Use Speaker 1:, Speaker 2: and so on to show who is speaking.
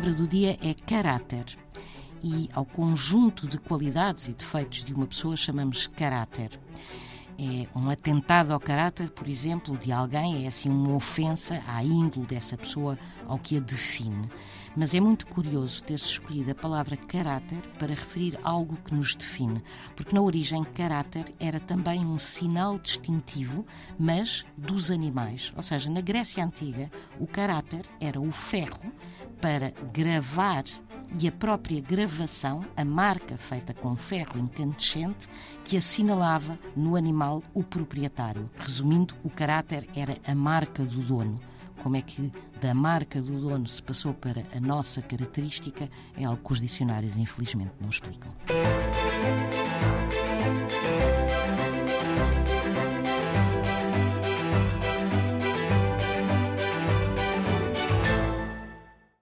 Speaker 1: filosofia é caráter. E ao conjunto de qualidades e defeitos de uma pessoa chamamos caráter é um atentado ao caráter, por exemplo, de alguém, é assim uma ofensa à índole dessa pessoa, ao que a define. Mas é muito curioso ter-se escolhido a palavra caráter para referir algo que nos define, porque na origem caráter era também um sinal distintivo, mas dos animais. Ou seja, na Grécia Antiga, o caráter era o ferro para gravar e a própria gravação, a marca feita com ferro incandescente, que assinalava no animal o proprietário. Resumindo, o caráter era a marca do dono. Como é que da marca do dono se passou para a nossa característica é algo que os dicionários, infelizmente, não explicam.